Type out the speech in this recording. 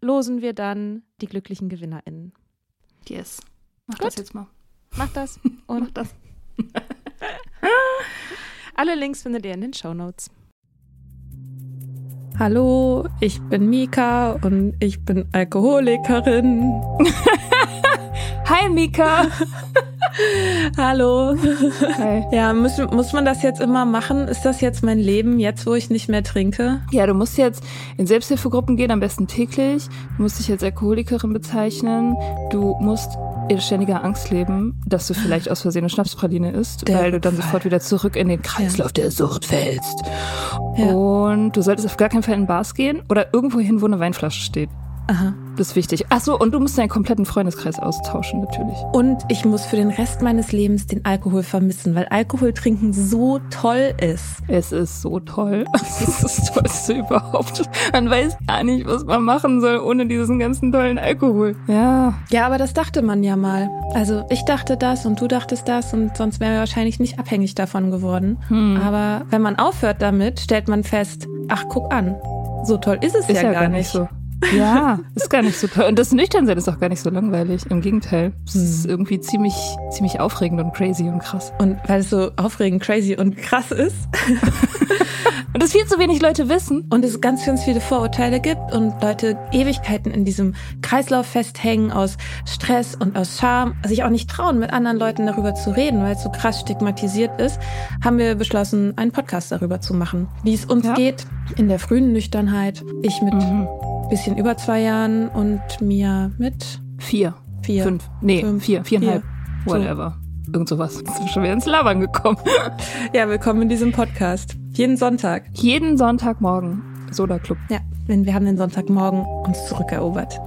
losen wir dann die glücklichen GewinnerInnen. Yes. Mach Gut. das jetzt mal. Macht das Mach und das. alle Links findet ihr in den Show Notes. Hallo, ich bin Mika und ich bin Alkoholikerin. Hi Mika! Hallo. Hi. Ja, muss, muss man das jetzt immer machen? Ist das jetzt mein Leben, jetzt wo ich nicht mehr trinke? Ja, du musst jetzt in Selbsthilfegruppen gehen, am besten täglich. Du musst dich als Alkoholikerin bezeichnen. Du musst in ständiger Angst leben, dass du vielleicht aus Versehen eine Schnapspraline isst, Der weil du dann sofort wieder zurück in den Kreislauf der Sucht fällst. Ja. Und du solltest auf gar keinen Fall in Bars gehen oder irgendwo hin, wo eine Weinflasche steht. Aha. Das ist wichtig. Ach so, und du musst deinen kompletten Freundeskreis austauschen, natürlich. Und ich muss für den Rest meines Lebens den Alkohol vermissen, weil Alkohol trinken so toll ist. Es ist so toll. Es ist das Tollste überhaupt. Man weiß gar nicht, was man machen soll ohne diesen ganzen tollen Alkohol. Ja, Ja, aber das dachte man ja mal. Also ich dachte das und du dachtest das und sonst wären wir wahrscheinlich nicht abhängig davon geworden. Hm. Aber wenn man aufhört damit, stellt man fest, ach guck an, so toll ist es Ist ja, gar nicht. so. Ja, ist gar nicht so toll. Und das Nüchternsein ist auch gar nicht so langweilig. Im Gegenteil. Es ist irgendwie ziemlich, ziemlich aufregend und crazy und krass. Und weil es so aufregend, crazy und krass ist Und das viel zu wenig Leute wissen. und es ganz, ganz viele Vorurteile gibt und Leute Ewigkeiten in diesem Kreislauf festhängen aus Stress und aus Scham, sich auch nicht trauen, mit anderen Leuten darüber zu reden, weil es so krass stigmatisiert ist, haben wir beschlossen, einen Podcast darüber zu machen, wie es uns Ja. geht in der frühen Nüchternheit. Ich mit Mhm. Bisschen über zwei Jahren und Mia mit Vier. vier. Fünf. Nee, Fünf, vier. Viereinhalb. vier. Whatever. Irgend sowas. Sind wir schon wieder ins Labern gekommen. Ja, willkommen in diesem Podcast. Jeden Sonntag. Jeden Sonntagmorgen. Soda Club. Ja, denn wir haben den Sonntagmorgen uns zurückerobert.